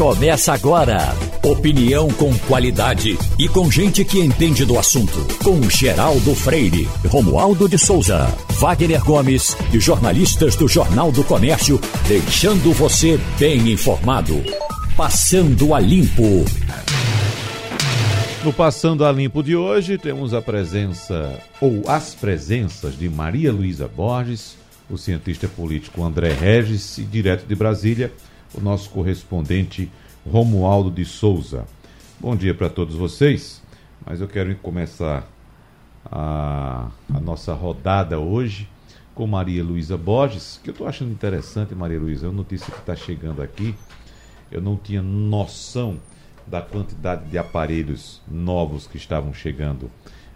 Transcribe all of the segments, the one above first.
Começa agora. Opinião com qualidade e com gente que entende do assunto. Com Geraldo Freire, Romualdo de Souza, Wagner Gomes e jornalistas do Jornal do Comércio, deixando você bem informado. Passando a Limpo. No Passando a Limpo de hoje, temos a presença, ou as presenças, de Maria Luísa Borges, o cientista político André Regis e, direto de Brasília, o nosso correspondente Romualdo de Souza. Bom dia para todos vocês, mas eu quero começar a, a nossa rodada hoje com Maria Luísa Borges, que eu estou achando interessante, Maria Luísa, é uma notícia que está chegando aqui. Eu não tinha noção da quantidade de aparelhos novos que estavam chegando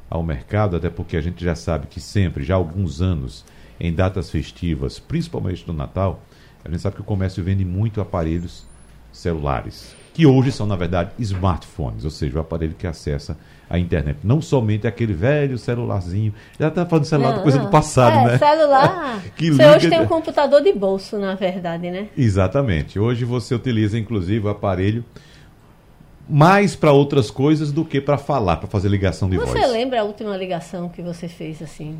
ao mercado, até porque a gente já sabe que sempre, já há alguns anos, em datas festivas, principalmente no Natal, a gente sabe que o comércio vende muito aparelhos celulares, que hoje são, na verdade, smartphones, ou seja, o aparelho que acessa a internet. Não somente aquele velho celularzinho. Já está falando celular, não, coisa do passado, é, né? celular. que você liga... hoje tem um computador de bolso, na verdade, né? Exatamente. Hoje você utiliza, inclusive, o aparelho mais para outras coisas do que para falar, para fazer ligação de você voz. Você lembra a última ligação que você fez assim?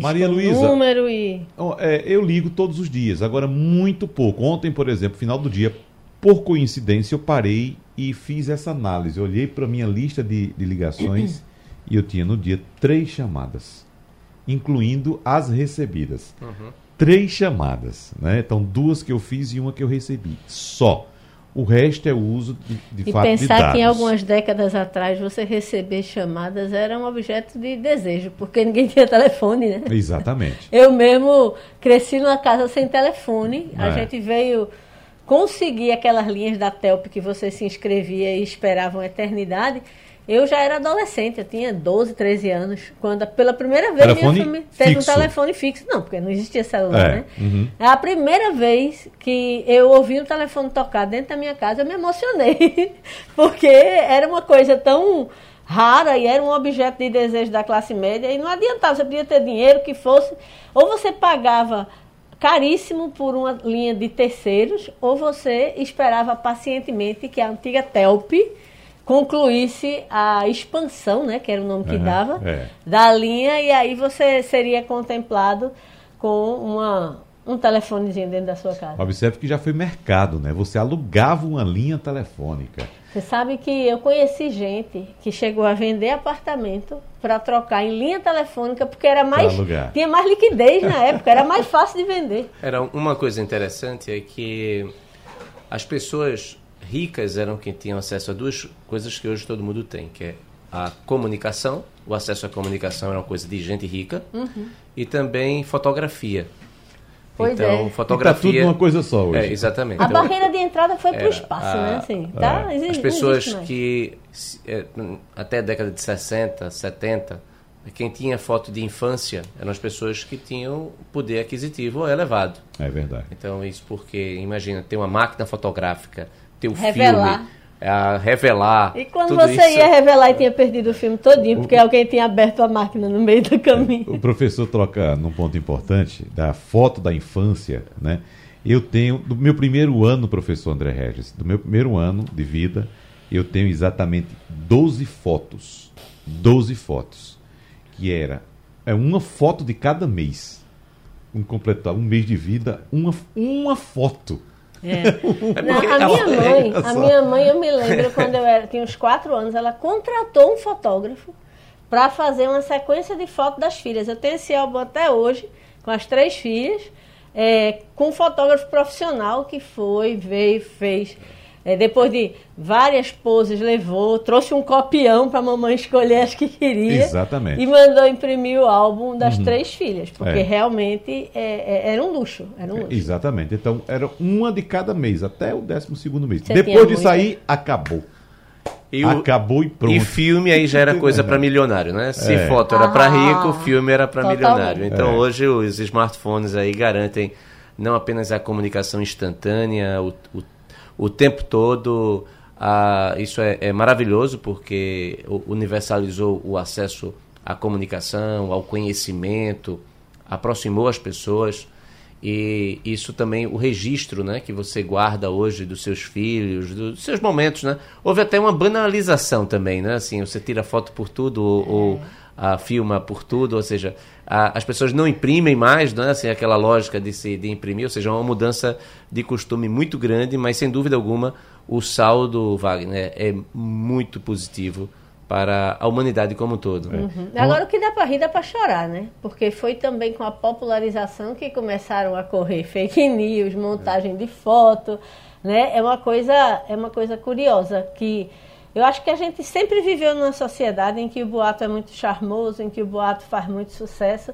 Maria Luísa. número e. É, eu ligo todos os dias, agora muito pouco. Ontem, por exemplo, final do dia, por coincidência, eu parei e fiz essa análise. Eu olhei para minha lista de, de ligações e eu tinha no dia três chamadas, incluindo as recebidas. Uhum. Três chamadas, né? Então, duas que eu fiz e uma que eu recebi. Só. O resto é o uso de, de e fato pensar de dados. que em algumas décadas atrás você receber chamadas era um objeto de desejo, porque ninguém tinha telefone, né? Exatamente. Eu mesmo cresci numa casa sem telefone. É. A gente veio conseguir aquelas linhas da Telp que você se inscrevia e esperava uma eternidade. Eu já era adolescente, eu tinha 12, 13 anos, quando pela primeira vez telefone minha família teve fixo. um telefone fixo. Não, porque não existia celular, É, né? uhum. É a primeira vez que eu ouvi o telefone tocar dentro da minha casa, eu me emocionei. Porque era uma coisa tão rara e era um objeto de desejo da classe média e não adiantava, você podia ter dinheiro que fosse, ou você pagava caríssimo por uma linha de terceiros, ou você esperava pacientemente que a antiga Telp concluísse a expansão, né, que era o nome que Uhum, dava, é. da linha, e aí você seria contemplado com uma, um telefonezinho dentro da sua casa. Observe que já foi mercado, né? Você alugava uma linha telefônica. Você sabe que eu conheci gente que chegou a vender apartamento para trocar em linha telefônica porque era mais tinha mais liquidez na época, era mais fácil de vender. Era uma coisa interessante é que as pessoas ricas eram quem tinham acesso a duas coisas que hoje todo mundo tem, que é a comunicação, o acesso à comunicação era uma coisa de gente rica, e também fotografia. Pois então, é. E tá tudo fotografia. numa coisa só hoje. É, exatamente. A Então, barreira de entrada foi para o espaço, a- né? Assim, tá? é. Existe- As pessoas que é, até a década de 60, 70, quem tinha foto de infância eram as pessoas que tinham poder aquisitivo elevado. É verdade. Então, isso porque, imagina, ter uma máquina fotográfica, ter o Revelar. filme, a revelar. E quando tudo você isso- ia revelar e tinha perdido o filme todinho, porque alguém tinha aberto a máquina no meio do caminho. O professor troca num ponto importante da foto da infância, né? Eu tenho, do meu primeiro ano, professor André Regis, do meu primeiro ano de vida, eu tenho exatamente 12 fotos. 12 fotos. Que era é uma foto de cada mês. Um completar um mês de vida, uma, uma foto. É. Não, a minha mãe, a minha mãe, eu me lembro quando eu era, tinha uns quatro anos, ela contratou um fotógrafo para fazer uma sequência de fotos das filhas. Eu tenho esse álbum até hoje, com as três filhas, é, com um fotógrafo profissional que foi, veio, fez. É, depois de várias poses, levou, trouxe um copião para a mamãe escolher as que queria. Exatamente. E mandou imprimir o álbum das três filhas, porque É. realmente é, é, era um luxo. Era um luxo. Exatamente. Então, era uma de cada mês, até o 12 segundo mês. Você Depois muita? aí, acabou. E, o- Acabou e pronto. e filme aí já era coisa para milionário, né? Se É. foto era para Ah, rico, filme era para milionário. Então É. hoje os smartphones aí garantem não apenas a comunicação instantânea, o, o, o tempo todo. a- isso é, é maravilhoso porque universalizou o acesso à comunicação, ao conhecimento, aproximou as pessoas. E isso também, o registro né, que você guarda hoje dos seus filhos, dos seus momentos, né? Houve até uma banalização também, né? Assim, você tira foto por tudo ou, ou a filma por tudo, ou seja, a, as pessoas não imprimem mais, né? assim, aquela lógica de, se, de imprimir, ou seja, é uma mudança de costume muito grande, mas sem dúvida alguma o saldo, Wagner, é muito positivo para a humanidade como um todo. Uhum. Agora, o que dá para rir dá para chorar, né? Porque foi também com a popularização que começaram a correr fake news, montagem de foto, né? É uma coisa, é uma coisa curiosa que eu acho que a gente sempre viveu numa sociedade em que o boato é muito charmoso, em que o boato faz muito sucesso,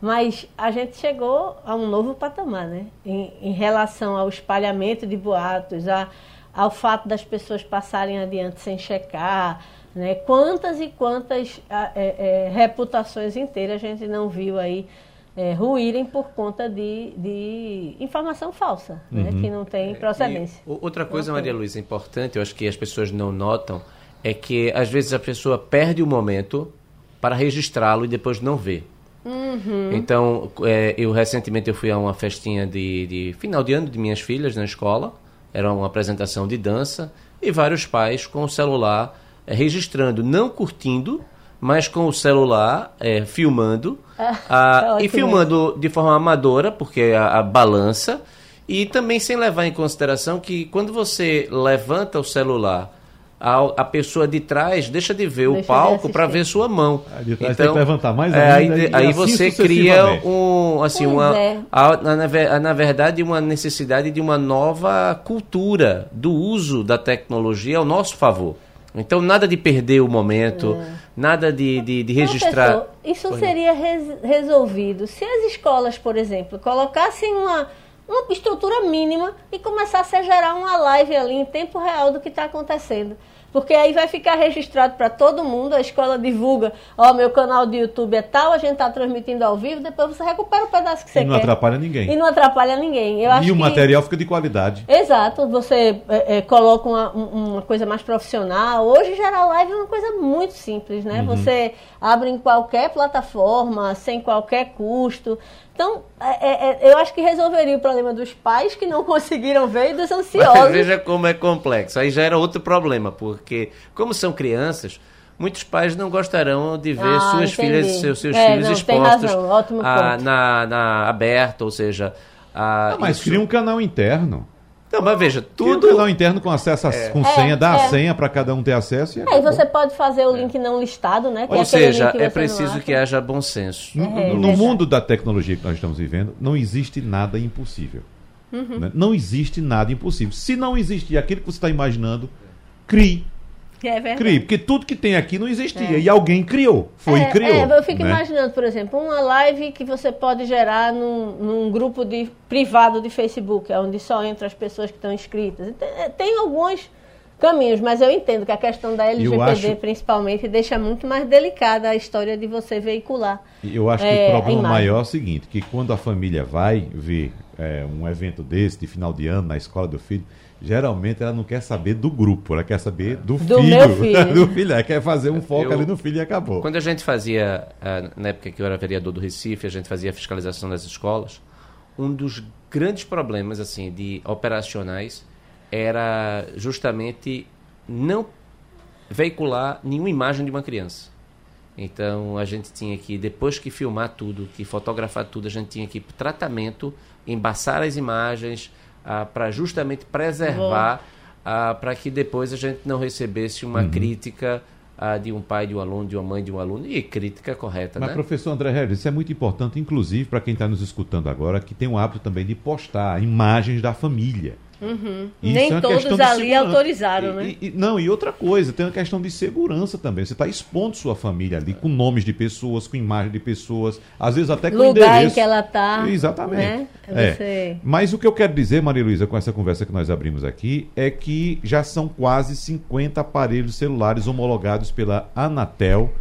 mas a gente chegou a um novo patamar, né? Em, em relação ao espalhamento de boatos, a, ao fato das pessoas passarem adiante sem checar, né? Quantas e quantas é, é, reputações inteiras a gente não viu aí é, ruírem por conta de, de informação falsa, né? uhum. né? que não tem procedência. E outra coisa, Maria Luísa, importante, eu acho que as pessoas não notam, é que às vezes a pessoa perde o momento para registrá-lo e depois não vê. Uhum. Então, é, eu recentemente eu fui a uma festinha de, de final de ano de minhas filhas na escola, era uma apresentação de dança, e vários pais com o celular é, registrando, não curtindo, mas com o celular é, filmando ah, é e filmando de forma amadora, porque a, a, balança e também sem levar em consideração que quando você levanta o celular a, a pessoa de trás deixa de ver deixa o palco para ver sua mão. de trás então, tem que levantar mais é, ainda, aí, aí você cria um assim uma é. a, na, na verdade uma necessidade de uma nova cultura do uso da tecnologia ao nosso favor. Então, nada de perder o momento, é. Nada de, de, de registrar. Professor, isso seria res, resolvido se as escolas, por exemplo, colocassem uma, uma estrutura mínima e começassem a gerar uma live ali em tempo real do que está acontecendo. Porque aí vai ficar registrado para todo mundo, a escola divulga, ó, oh, meu canal de YouTube é tal, a gente está transmitindo ao vivo, depois você recupera o pedaço que você quer. E não quer. atrapalha ninguém. E não atrapalha ninguém. Eu e o material fica de qualidade. Exato, você é, é, coloca uma, uma, coisa mais profissional. Hoje gerar live é uma coisa muito simples, né? Uhum. Você abre em qualquer plataforma, sem qualquer custo. Então, é, é, é, eu acho que resolveria o problema dos pais que não conseguiram ver e dos ansiosos. Mas veja como é complexo. Aí já era outro problema, porque como são crianças, muitos pais não gostarão de ver ah, suas entendi. filhas, seus, seus é, filhos não, expostos a, na, na aberta, ou seja... A, não, mas isso... cria um canal interno. Não, mas veja, tudo. Tem um canal interno com acesso a, é. com senha, é, dá é. a senha para cada um ter acesso. E aí você pode fazer o link não listado, né? É Ou seja, é preciso que haja bom senso. No, é, no mundo da tecnologia que nós estamos vivendo, não existe nada impossível. Uhum. Né? Não existe nada impossível. Se não existir aquilo que você está imaginando, crie é verdade. Crie, porque tudo que tem aqui não existia. É. E alguém criou. Foi é, e criou. É, eu fico né? imaginando, por exemplo, uma live que você pode gerar num, num grupo de, privado de Facebook, onde só entram as pessoas que estão inscritas. Tem, é, tem alguns caminhos, mas eu entendo que a questão da LGPD, acho... principalmente, deixa muito mais delicada a história de você veicular. Eu acho que o é, problema maior é o seguinte, que quando a família vai ver é, um evento desse, de final de ano, na escola do filho, geralmente ela não quer saber do grupo, ela quer saber do, do filho. Meu filho. do filho. Ela quer fazer um foco eu, ali no filho e acabou. Quando a gente fazia, ah, na época que eu era vereador do Recife, a gente fazia a fiscalização das escolas, um dos grandes problemas assim de operacionais era justamente não veicular nenhuma imagem de uma criança. Então a gente tinha que, depois que filmar tudo, que fotografar tudo, a gente tinha que ir para tratamento, embaçar as imagens, ah, para justamente preservar, ah, para que depois a gente não recebesse uma uhum. crítica ah, de um pai de um aluno, de uma mãe de um aluno, e crítica correta, Mas, né? professor André Regis, isso é muito importante, inclusive para quem está nos escutando agora, que tem o hábito também de postar imagens da família. Uhum. Nem é todos ali autorizaram, né? E, e, não, e outra coisa, tem uma questão de segurança também. Você está expondo sua família ali com nomes de pessoas, com imagem de pessoas, às vezes até com Lugar endereço. Lugar em que ela está. Exatamente. Né? É. Mas o que eu quero dizer, Maria Luísa, com essa conversa que nós abrimos aqui, é que já são quase 50 aparelhos celulares homologados pela Anatel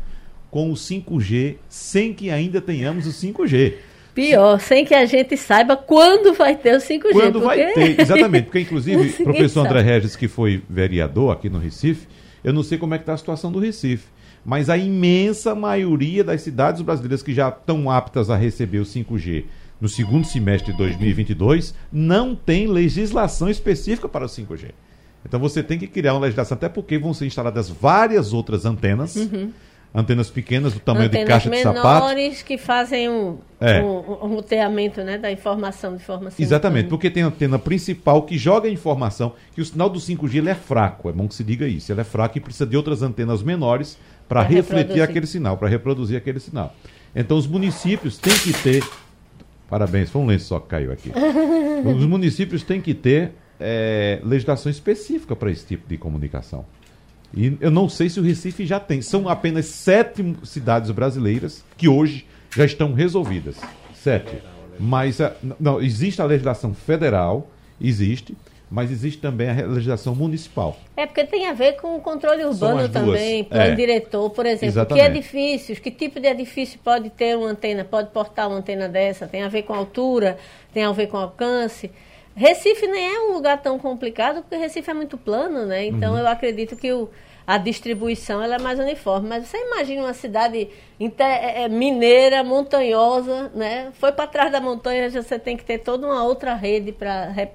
com o 5G, sem que ainda tenhamos o 5G. Pior, sem que a gente saiba quando vai ter o 5G. Quando porque... vai ter, exatamente. Porque, inclusive, o professor André Regis, que foi vereador aqui no Recife, eu não sei como é que está a situação do Recife. Mas a imensa maioria das cidades brasileiras que já estão aptas a receber o 5G no segundo semestre de 2022, não tem legislação específica para o 5G. Então você tem que criar uma legislação, até porque vão ser instaladas várias outras antenas. Uhum antenas pequenas do tamanho antenas de caixa de sapato. menores que fazem um, é. um, um roteamento né, da informação de forma Exatamente, porque tem a antena principal que joga a informação, que o sinal do 5G ele é fraco, é bom que se diga isso, ele é fraco e precisa de outras antenas menores para refletir reproduzir. aquele sinal, para reproduzir aquele sinal. Então os municípios têm que ter. Parabéns, foi um lenço só que caiu aqui. os municípios têm que ter é, legislação específica para esse tipo de comunicação. E eu não sei se o Recife já tem. São apenas sete cidades brasileiras que hoje já estão resolvidas. Sete. Mas a, não, existe a legislação federal, existe, mas existe também a legislação municipal. É porque tem a ver com o controle urbano também, plano é. diretor, por exemplo. Exatamente. Que edifícios, que tipo de edifício pode ter uma antena, pode portar uma antena dessa? Tem a ver com altura, tem a ver com alcance. Recife nem é um lugar tão complicado, porque Recife é muito plano, né? Então uhum. eu acredito que o, a distribuição ela é mais uniforme. Mas você imagina uma cidade é, é, mineira, montanhosa, né? Foi para trás da montanha, você tem que ter toda uma outra rede para re,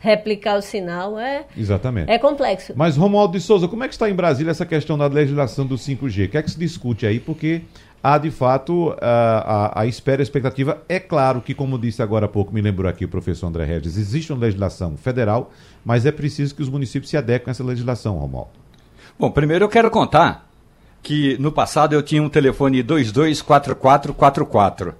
replicar o sinal. É, Exatamente. É complexo. Mas, Romualdo de Souza, como é que está em Brasília essa questão da legislação do 5G? O que é que se discute aí? Porque há de fato a, a, a espera a expectativa. É claro que, como disse agora há pouco, me lembrou aqui o professor André Regis, existe uma legislação federal, mas é preciso que os municípios se adequem a essa legislação, Romualdo. Bom, primeiro eu quero contar que no passado eu tinha um telefone 224444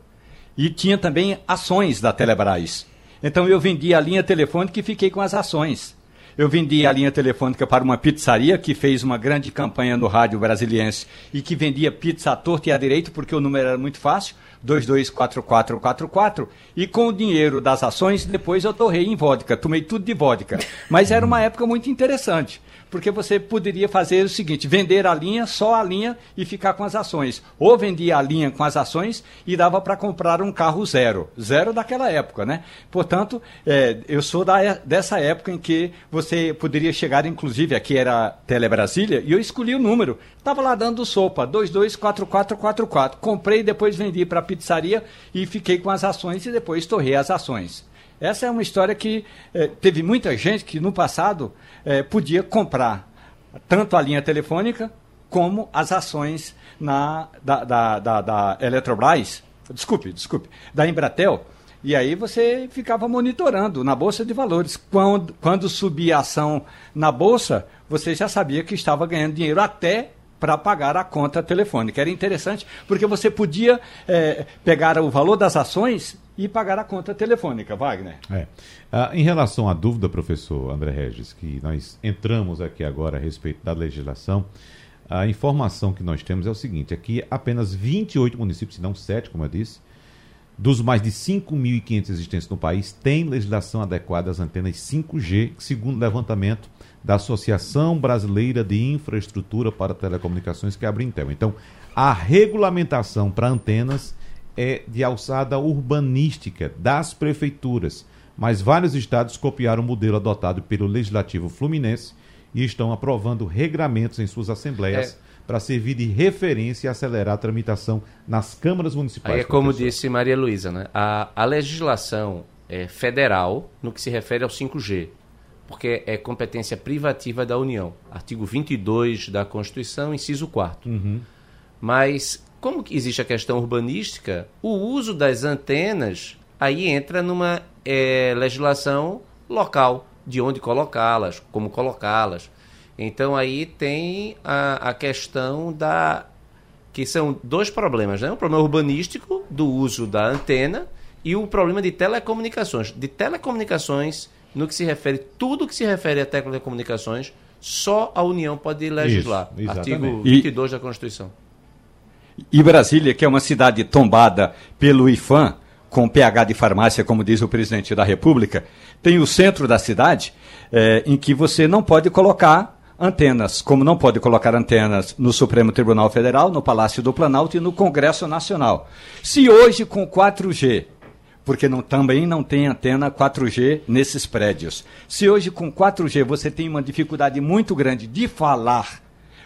e tinha também ações da Telebrás. Então eu vendi a linha telefônica e fiquei com as ações. Eu vendi a linha telefônica para uma pizzaria que fez uma grande campanha no rádio brasiliense e que vendia pizza à torta e à direita porque o número era muito fácil, 224444, e com o dinheiro das ações depois eu torrei em vodka, tomei tudo de vodka. Mas era uma época muito interessante porque você poderia fazer o seguinte: vender a linha, só a linha e ficar com as ações. Ou vendia a linha com as ações e dava para comprar um carro zero. Zero daquela época, né? Portanto, é, eu sou da, dessa época em que você poderia chegar, inclusive, aqui era Telebrasília, e eu escolhi o número. Estava lá dando sopa, 224444. Comprei e depois vendi para a pizzaria e fiquei com as ações e depois torrei as ações. Essa é uma história que eh, teve muita gente que no passado eh, podia comprar tanto a linha telefônica como as ações na, da, da, da, da Eletrobras, desculpe, desculpe, da Embratel, e aí você ficava monitorando na Bolsa de Valores. Quando, quando subia a ação na Bolsa, você já sabia que estava ganhando dinheiro até para pagar a conta telefônica. Era interessante porque você podia é, pegar o valor das ações e pagar a conta telefônica, Wagner. É. Ah, em relação à dúvida, professor André Regis, que nós entramos aqui agora a respeito da legislação, a informação que nós temos é o seguinte: aqui apenas 28 municípios, se não 7, como eu disse, dos mais de 5.500 existentes no país, têm legislação adequada às antenas 5G, segundo o levantamento da Associação Brasileira de Infraestrutura para Telecomunicações, que é a Brintel. Então, a regulamentação para antenas é de alçada urbanística das prefeituras, mas vários estados copiaram o modelo adotado pelo Legislativo Fluminense e estão aprovando regramentos em suas assembleias. É para servir de referência e acelerar a tramitação nas câmaras municipais. Aí é como disse Maria Luísa, né? a, a legislação é federal no que se refere ao 5G porque é competência privativa da União. Artigo 22 da Constituição, inciso 4. Uhum. Mas, como existe a questão urbanística, o uso das antenas aí entra numa é, legislação local, de onde colocá-las, como colocá-las. Então aí tem a, a questão da. que são dois problemas, né? Um problema urbanístico do uso da antena e o problema de telecomunicações. De telecomunicações no que se refere, tudo que se refere a telecomunicações, só a União pode legislar. Isso, Artigo 22 e, da Constituição. E Brasília, que é uma cidade tombada pelo IFAM, com PH de farmácia, como diz o presidente da República, tem o centro da cidade é, em que você não pode colocar antenas, como não pode colocar antenas no Supremo Tribunal Federal, no Palácio do Planalto e no Congresso Nacional. Se hoje com 4G porque não, também não tem antena 4G nesses prédios. Se hoje com 4G você tem uma dificuldade muito grande de falar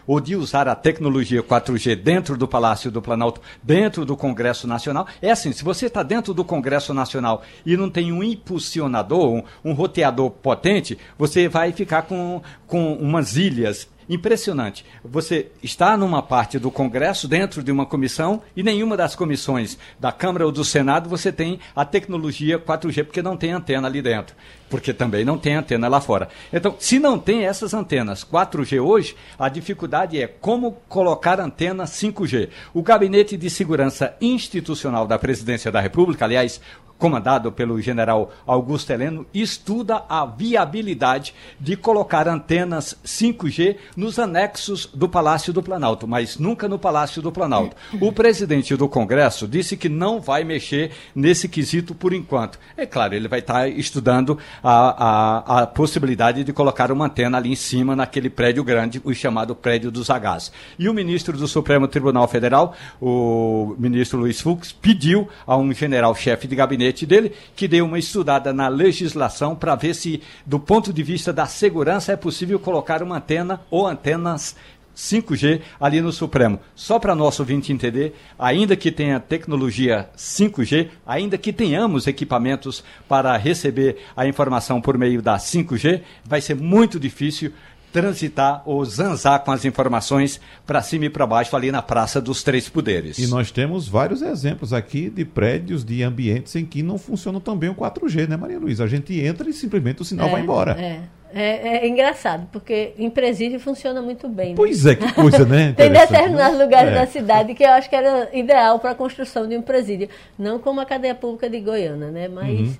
ou de usar a tecnologia 4G dentro do Palácio do Planalto, dentro do Congresso Nacional. É assim, se você está dentro do Congresso Nacional e não tem um impulsionador, um, um roteador potente, você vai ficar com, com umas ilhas impressionante. Você está numa parte do Congresso, dentro de uma comissão, e nenhuma das comissões da Câmara ou do Senado você tem a tecnologia 4G, porque não tem antena ali dentro. Porque também não tem antena lá fora. Então, se não tem essas antenas 4G hoje, a dificuldade é como colocar antena 5G. O Gabinete de Segurança Institucional da Presidência da República, aliás, comandado pelo general Augusto Heleno, estuda a viabilidade de colocar antenas 5G nos anexos do Palácio do Planalto, mas nunca no Palácio do Planalto. O presidente do Congresso disse que não vai mexer nesse quesito por enquanto. É claro, ele vai estar estudando a, a, a possibilidade de colocar uma antena ali em cima, naquele prédio grande, o chamado prédio dos Hs. E o ministro do Supremo Tribunal Federal, o ministro Luiz Fux, pediu a um general-chefe de gabinete gabinete dele, que deu uma estudada na legislação para ver se, do ponto de vista da segurança, é possível colocar uma antena ou antenas 5G ali no Supremo. Só para nosso ouvinte entender, ainda que tenha tecnologia 5G, ainda que tenhamos equipamentos para receber a informação por meio da 5G, vai ser muito difícil transitar ou zanzar com as informações para cima e para baixo ali na Praça dos Três Poderes. E nós temos vários exemplos aqui de prédios, de ambientes em que não funcionam tão bem o 4G, né, Maria Luísa? A gente entra e simplesmente o sinal é, vai embora. É. É, é, engraçado, porque em presídio funciona muito bem. Né? Pois é, que coisa, né? Tem determinados lugares é. da cidade que eu acho que era ideal para a construção de um presídio. Não como a cadeia pública de Goiânia, né? Mas uhum.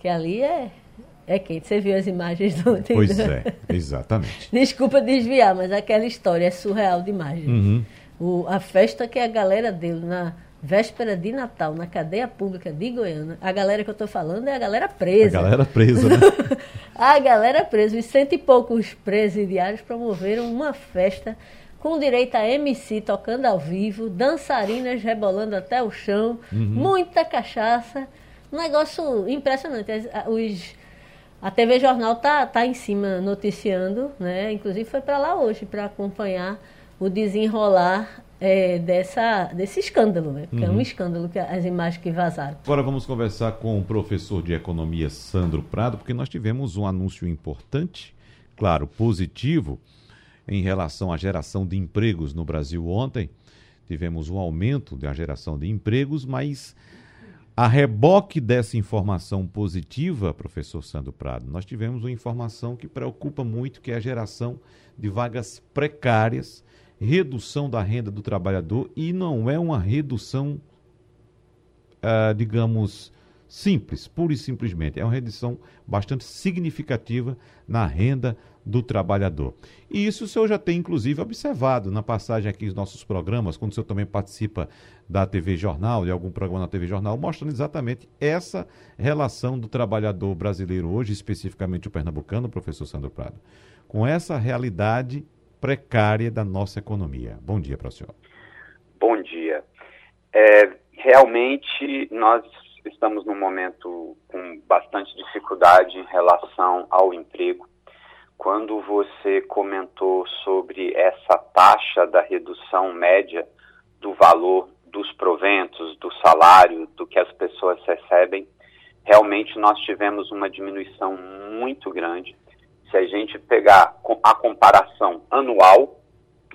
que ali é, é quente. Você viu as imagens do. Pois é, exatamente. Desculpa desviar, mas aquela história é surreal demais. Uhum. O, a festa que a galera deu na véspera de Natal na cadeia pública de Goiânia. A galera que eu estou falando é a galera presa. A galera presa, né? a galera presa. Os cento e poucos presidiários promoveram uma festa com direito a MC tocando ao vivo, dançarinas rebolando até o chão, uhum. muita cachaça. Um negócio impressionante. Os a TV Jornal tá, tá em cima noticiando, né? Inclusive foi para lá hoje para acompanhar o desenrolar é, dessa, desse escândalo, né? Porque uhum. é um uhum. escândalo que as imagens que vazaram. Agora vamos conversar com o professor de economia Sandro Prado, porque nós tivemos um anúncio importante, claro, positivo, em relação à geração de empregos no Brasil ontem. Tivemos um aumento da geração de empregos, mas a reboque dessa informação positiva, professor Sandro Prado, nós tivemos uma informação que preocupa muito, que é a geração de vagas precárias, redução da renda do trabalhador e não é uma redução, uh, digamos, simples, pura e simplesmente. É uma redução bastante significativa na renda do trabalhador. E isso o senhor já tem, inclusive, observado na passagem aqui dos nossos programas, quando o senhor também participa da TV Jornal, de algum programa na TV Jornal, mostrando exatamente essa relação do trabalhador brasileiro hoje, especificamente o pernambucano, professor Sandro Prado, com essa realidade precária da nossa economia. Bom dia para o senhor. Bom dia. É, realmente, nós estamos num momento com bastante dificuldade em relação ao emprego quando você comentou sobre essa taxa da redução média do valor dos proventos, do salário, do que as pessoas recebem, realmente nós tivemos uma diminuição muito grande. Se a gente pegar a comparação anual,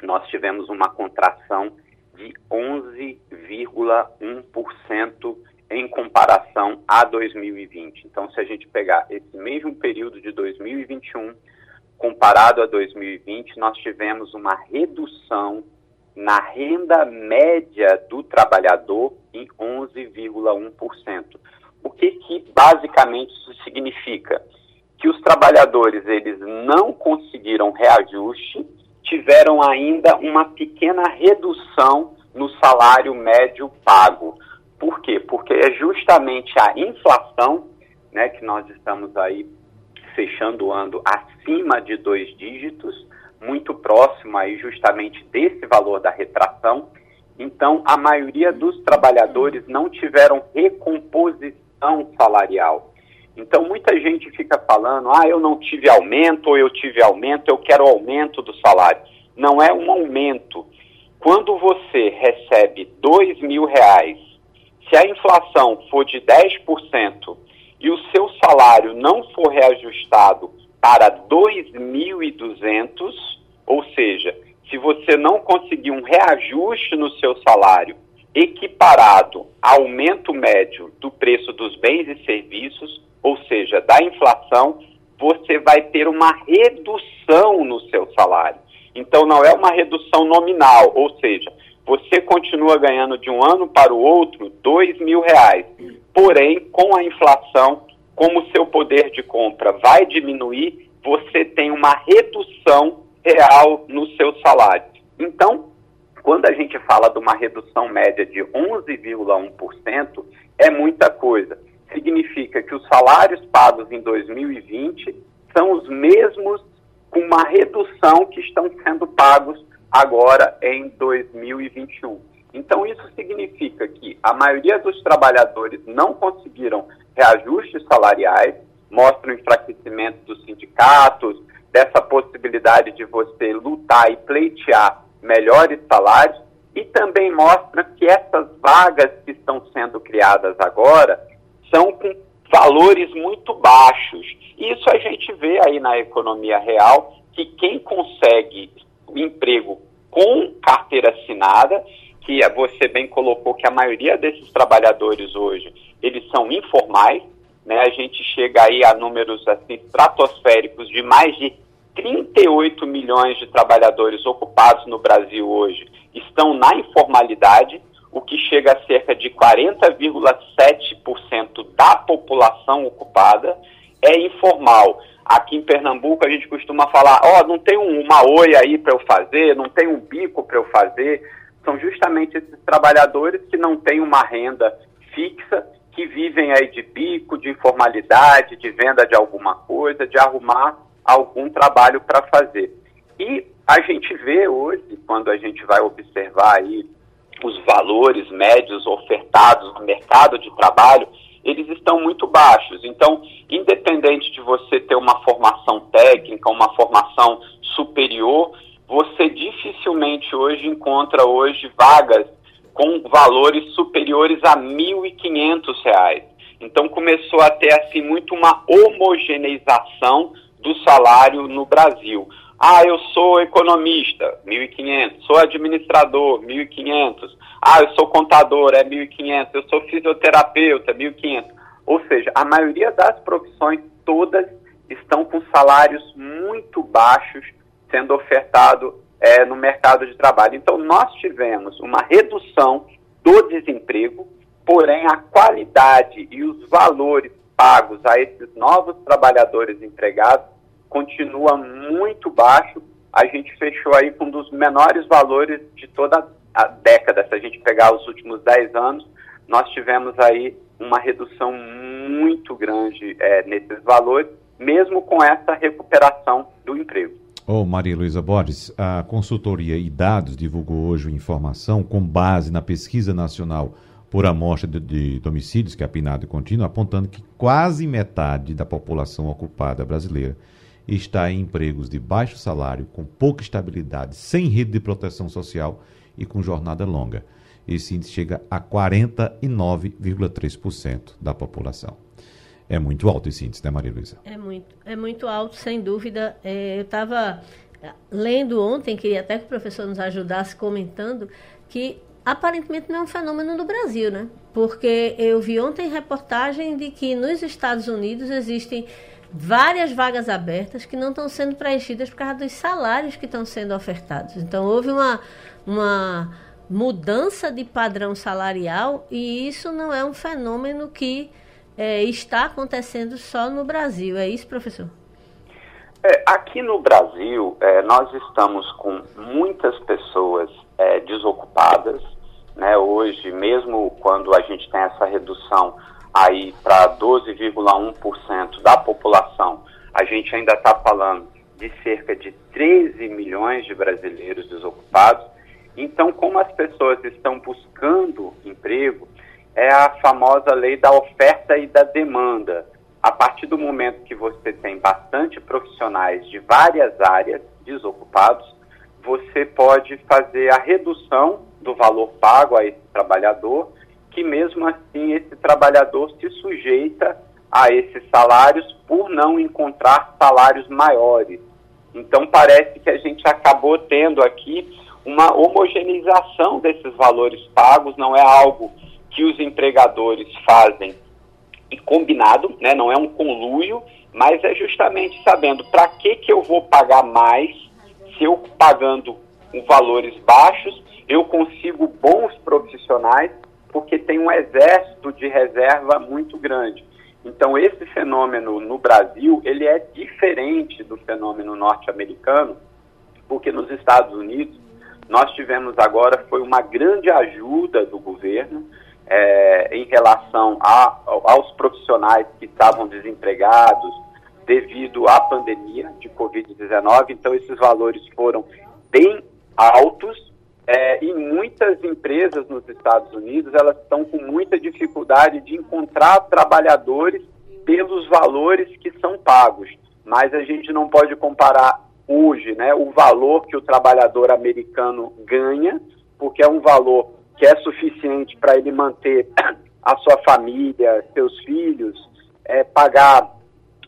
nós tivemos uma contração de 11,1% em comparação a 2020. Então, se a gente pegar esse mesmo período de 2021 comparado a 2020, nós tivemos uma redução na renda média do trabalhador em 11,1%. O que, que basicamente isso significa? Que os trabalhadores eles não conseguiram reajuste, tiveram ainda uma pequena redução no salário médio pago. Por quê? Porque é justamente a inflação, né, que nós estamos aí fechando o ano acima de dois dígitos, muito próximo aí justamente desse valor da retração. Então, a maioria dos trabalhadores não tiveram recomposição salarial. Então, muita gente fica falando: ah, eu não tive aumento, ou eu tive aumento, eu quero aumento do salário. não é um aumento. Quando você recebe dois mil reais, se a inflação for de 10% e o seu salário não for reajustado para 2.200, ou seja, se você não conseguir um reajuste no seu salário equiparado ao aumento médio do preço dos bens e serviços, ou seja, da inflação, você vai ter uma redução no seu salário. Então não é uma redução nominal, ou seja, você continua ganhando de um ano para o outro dois mil reais. Porém, com a inflação, como o seu poder de compra vai diminuir, você tem uma redução real no seu salário. Então, quando a gente fala de uma redução média de 11,1%, é muita coisa. Significa que os salários pagos em 2020 são os mesmos com uma redução que estão sendo pagos agora em 2021. Então, isso significa que a maioria dos trabalhadores não conseguiram reajustes salariais, mostra o enfraquecimento dos sindicatos, dessa possibilidade de você lutar e pleitear melhores salários, e também mostra que essas vagas que estão sendo criadas agora são com valores muito baixos. Isso a gente vê aí na economia real, que quem consegue emprego com carteira assinada, que você bem colocou que a maioria desses trabalhadores hoje, eles são informais, né? A gente chega aí a números assim estratosféricos de mais de 38 milhões de trabalhadores ocupados no Brasil hoje estão na informalidade, o que chega a cerca de 40,7% da população ocupada é informal. Aqui em Pernambuco a gente costuma falar, ó, oh, não tem uma oi aí para eu fazer, não tem um bico para eu fazer. São justamente esses trabalhadores que não têm uma renda fixa, que vivem aí de bico, de informalidade, de venda de alguma coisa, de arrumar algum trabalho para fazer. E a gente vê hoje, quando a gente vai observar aí os valores médios ofertados no mercado de trabalho, eles estão muito baixos. Então, independente de você ter uma formação técnica, uma formação superior, você dificilmente hoje encontra hoje vagas com valores superiores a R$ 1.500. Então começou a ter assim muito uma homogeneização do salário no Brasil. Ah, eu sou economista, 1.500. Sou administrador, 1.500. Ah, eu sou contador, é 1.500. Eu sou fisioterapeuta, 1.500. Ou seja, a maioria das profissões todas estão com salários muito baixos sendo ofertado é, no mercado de trabalho. Então, nós tivemos uma redução do desemprego, porém a qualidade e os valores pagos a esses novos trabalhadores empregados continua muito baixo. A gente fechou aí com um dos menores valores de toda a década. Se a gente pegar os últimos 10 anos, nós tivemos aí uma redução muito grande é, nesses valores, mesmo com essa recuperação do emprego. Ô, Maria Luísa Borges, a consultoria e dados divulgou hoje informação com base na pesquisa nacional por amostra de, de domicílios, que é a PNAD contínua, apontando que quase metade da população ocupada brasileira está em empregos de baixo salário, com pouca estabilidade, sem rede de proteção social e com jornada longa. Esse índice chega a 49,3% da população. É muito alto esse índice, né, Maria Luísa? É muito, é muito alto, sem dúvida. É, eu estava é, lendo ontem, queria até que o professor nos ajudasse comentando, que aparentemente não é um fenômeno do Brasil, né? Porque eu vi ontem reportagem de que nos Estados Unidos existem várias vagas abertas que não estão sendo preenchidas por causa dos salários que estão sendo ofertados. Então, houve uma, uma mudança de padrão salarial e isso não é um fenômeno que é, está acontecendo só no Brasil. É isso, professor? É, aqui no Brasil, é, nós estamos com muitas pessoas é, desocupadas. Né? Hoje, mesmo quando a gente tem essa redução aí para 12,1% da população, a gente ainda está falando de cerca de 13 milhões de brasileiros desocupados. Então, como as pessoas estão buscando emprego, é a famosa lei da oferta e da demanda. A partir do momento que você tem bastante profissionais de várias áreas desocupados, você pode fazer a redução do valor pago a esse trabalhador, que mesmo assim esse trabalhador se sujeita a esses salários por não encontrar salários maiores. Então parece que a gente acabou tendo aqui uma homogeneização desses valores pagos, não é algo que os empregadores fazem e combinado, né? não é um conluio, mas é justamente sabendo para que, que eu vou pagar mais se eu pagando com valores baixos, eu consigo bons profissionais, porque tem um exército de reserva muito grande. Então, esse fenômeno no Brasil, ele é diferente do fenômeno norte-americano, porque nos Estados Unidos, nós tivemos agora, foi uma grande ajuda do governo, é, em relação a, aos profissionais que estavam desempregados devido à pandemia de Covid-19. Então, esses valores foram bem altos é, e muitas empresas nos Estados Unidos elas estão com muita dificuldade de encontrar trabalhadores pelos valores que são pagos. Mas a gente não pode comparar hoje né, o valor que o trabalhador americano ganha, porque é um valor que é suficiente para ele manter a sua família, seus filhos, é, pagar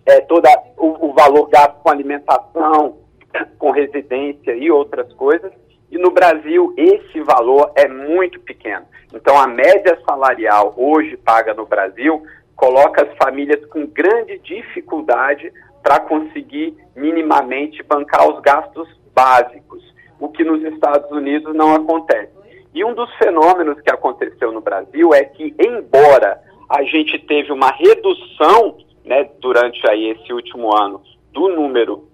é, todo o, o valor gasto com alimentação, com residência e outras coisas. E no Brasil, esse valor é muito pequeno. Então, a média salarial hoje paga no Brasil coloca as famílias com grande dificuldade para conseguir minimamente bancar os gastos básicos, o que nos Estados Unidos não acontece. E um dos fenômenos que aconteceu no Brasil é que, embora a gente teve uma redução né, durante aí esse último ano do número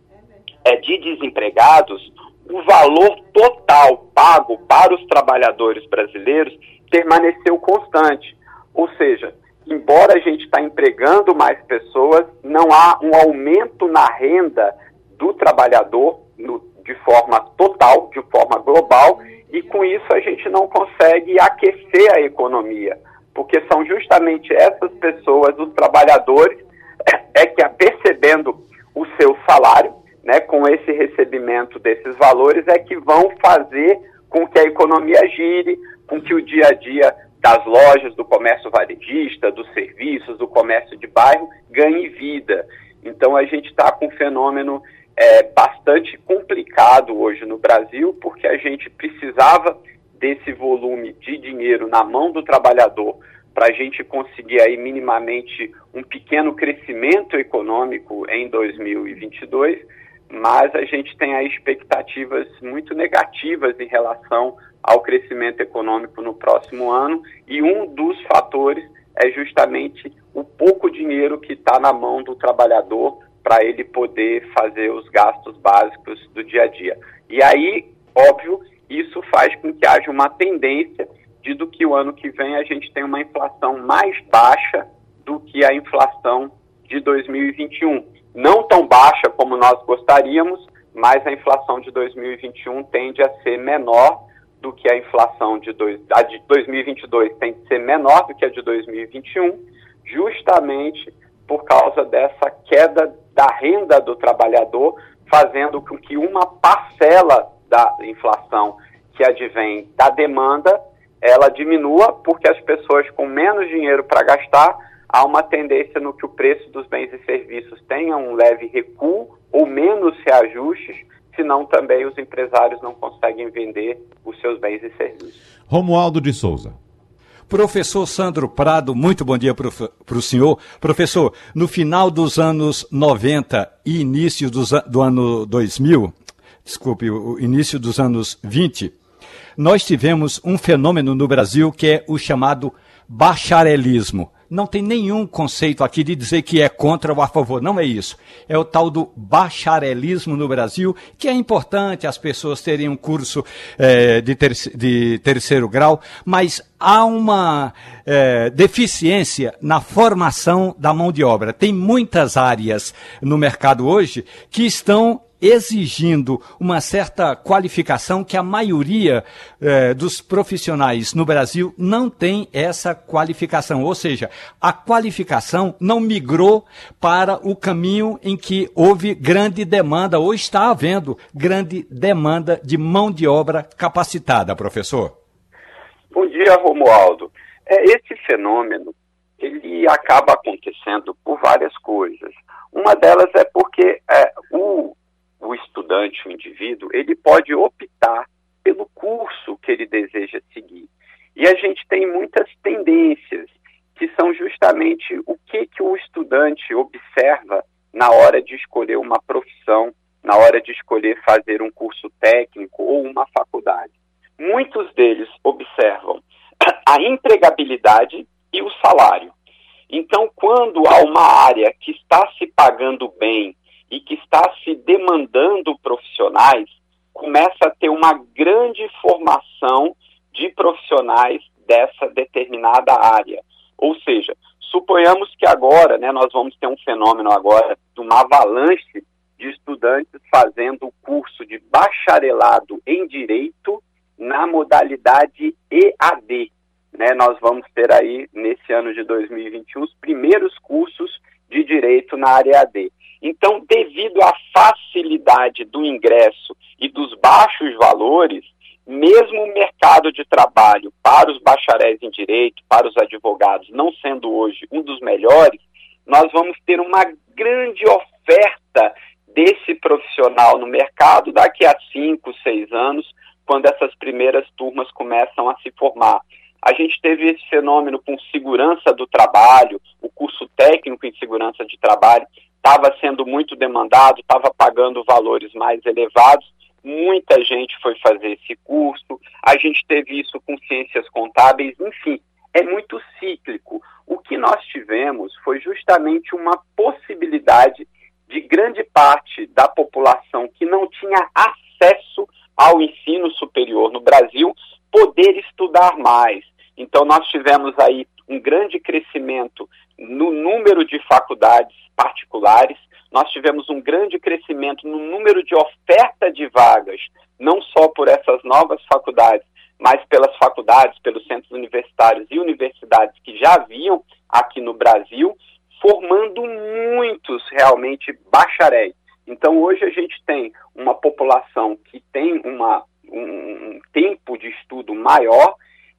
é, de desempregados, o valor total pago para os trabalhadores brasileiros permaneceu constante. Ou seja, embora a gente está empregando mais pessoas, não há um aumento na renda do trabalhador no, de forma total, de forma global, e com isso a gente não consegue aquecer a economia, porque são justamente essas pessoas, os trabalhadores, é que percebendo o seu salário, né, com esse recebimento desses valores, é que vão fazer com que a economia gire, com que o dia a dia das lojas, do comércio varejista, dos serviços, do comércio de bairro ganhe vida. Então a gente está com um fenômeno é, bastante complicado hoje no Brasil, porque a gente precisava desse volume de dinheiro na mão do trabalhador para a gente conseguir aí minimamente um pequeno crescimento econômico em 2022, mas a gente tem aí expectativas muito negativas em relação ao crescimento econômico no próximo ano e um dos fatores é justamente o pouco dinheiro que está na mão do trabalhador para ele poder fazer os gastos básicos do dia a dia. E aí, óbvio, isso faz com que haja uma tendência de do que o ano que vem a gente tem uma inflação mais baixa do que a inflação de 2021. Não tão baixa como nós gostaríamos, mas a inflação de 2021 tende a ser menor do que a inflação de, dois, a de 2022 tem que ser menor do que a de 2021, justamente por causa dessa queda da renda do trabalhador, fazendo com que uma parcela da inflação que advém da demanda, ela diminua, porque as pessoas com menos dinheiro para gastar, há uma tendência no que o preço dos bens e serviços tenha um leve recuo ou menos reajustes, senão também os empresários não conseguem vender os seus bens e serviços. Romualdo de Souza. Professor Sandro Prado, muito bom dia para o senhor. Professor, no final dos anos 90 e início dos, do ano 2000, desculpe, o início dos anos 20, nós tivemos um fenômeno no Brasil que é o chamado bacharelismo não tem nenhum conceito aqui de dizer que é contra ou a favor. Não é isso. É o tal do bacharelismo no Brasil, que é importante as pessoas terem um curso é, de, ter de, terceiro grau, mas há uma é, deficiência na formação da mão de obra. Tem muitas áreas no mercado hoje que estão exigindo uma certa qualificação que a maioria eh, dos profissionais no Brasil não tem essa qualificação. Ou seja, a qualificação não migrou para o caminho em que houve grande demanda, ou está havendo grande demanda de mão de obra capacitada, professor. Bom dia, Romualdo. É, esse fenômeno ele acaba acontecendo por várias coisas. Uma delas é porque é, o, o estudante, o indivíduo, ele pode optar pelo curso que ele deseja seguir. E a gente tem muitas tendências que são justamente o que, que o estudante observa na hora de escolher uma profissão, na hora de escolher fazer um curso técnico ou uma faculdade. Muitos deles observam a empregabilidade e o salário. Então, quando há uma área que está se pagando bem e que está se demandando profissionais, começa a ter uma grande formação de profissionais dessa determinada área. Ou seja, suponhamos que agora, né, nós vamos ter um fenômeno agora de uma avalanche de estudantes fazendo o curso de bacharelado em direito na modalidade EAD, né, nós vamos ter aí, nesse ano de 2021, os primeiros cursos de direito na área AD. Então, devido à facilidade do ingresso e dos baixos valores, mesmo o mercado de trabalho para os bacharéis em direito, para os advogados, não sendo hoje um dos melhores, nós vamos ter uma grande oferta desse profissional no mercado daqui a cinco, seis anos, quando essas primeiras turmas começam a se formar. A gente teve esse fenômeno com segurança do trabalho, o curso técnico em segurança de trabalho estava sendo muito demandado, estava pagando valores mais elevados. Muita gente foi fazer esse curso. A gente teve isso com ciências contábeis, enfim, é muito cíclico. O que nós tivemos foi justamente uma possibilidade de grande parte da população que não tinha acesso ao ensino superior no Brasil poder estudar mais, então, nós tivemos aí um grande crescimento no número de faculdades particulares, nós tivemos um grande crescimento no número de oferta de vagas, não só por essas novas faculdades, mas pelas faculdades, pelos centros universitários e universidades que já haviam aqui no Brasil, formando muitos realmente bacharéis. Então, hoje a gente tem uma população que tem uma, um, um tempo de estudo maior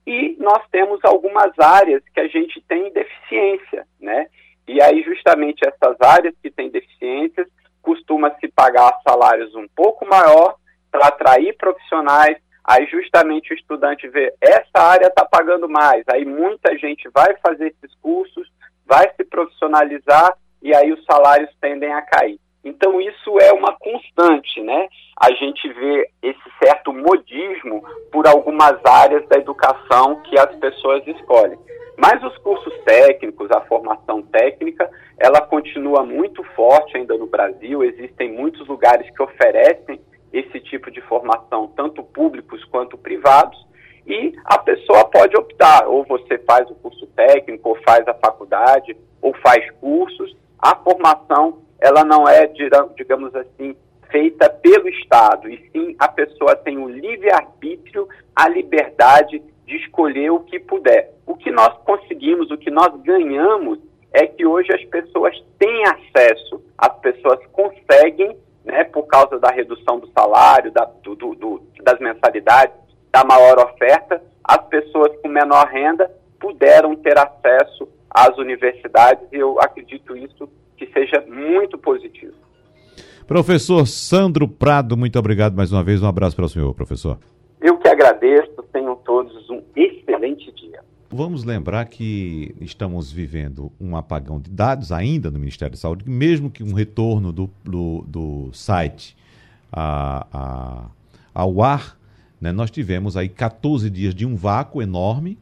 e nós temos algumas áreas que a gente tem deficiência, né? E aí, justamente essas áreas que têm deficiências, costuma-se pagar salários um pouco maior para atrair profissionais. Aí, justamente, o estudante vê essa área está pagando mais. Aí, muita gente vai fazer esses cursos, vai se profissionalizar e aí os salários tendem a cair. Então, isso é uma constante, né? A gente vê esse certo modismo por algumas áreas da educação que as pessoas escolhem. Mas os cursos técnicos, a formação técnica, ela continua muito forte ainda no Brasil. Existem muitos lugares que oferecem esse tipo de formação, tanto públicos quanto privados. E a pessoa pode optar, ou você faz o curso técnico, ou faz a faculdade, ou faz cursos. A formação ela não é, digamos assim, feita pelo Estado, e sim a pessoa tem o livre-arbítrio, a liberdade de escolher o que puder. O que nós conseguimos, o que nós ganhamos, é que hoje as pessoas têm acesso, as pessoas conseguem, né, por causa da redução do salário, da, do, do, das mensalidades, da maior oferta, as pessoas com menor renda puderam ter acesso às universidades, e eu acredito isso que seja muito positivo. Professor Sandro Prado, muito obrigado mais uma vez. Um abraço para o senhor, professor. Eu que agradeço. Tenham todos um excelente dia. Vamos lembrar que estamos vivendo um apagão de dados ainda no Ministério da Saúde, mesmo que um retorno do, do, do site a, a, ao ar, né, nós tivemos aí 14 dias de um vácuo enorme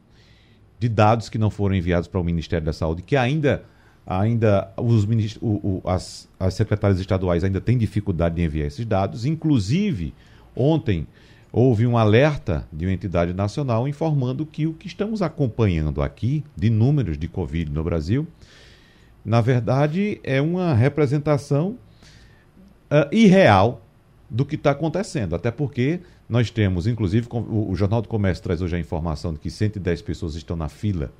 de dados que não foram enviados para o Ministério da Saúde, que ainda ainda os o, o, as, as secretárias estaduais ainda têm dificuldade de enviar esses dados. Inclusive, ontem houve um alerta de uma entidade nacional informando que o que estamos acompanhando aqui de números de Covid no Brasil, na verdade, é uma representação uh, irreal do que está acontecendo. Até porque nós temos, inclusive, o, o Jornal do Comércio traz hoje a informação de que 110 pessoas estão na fila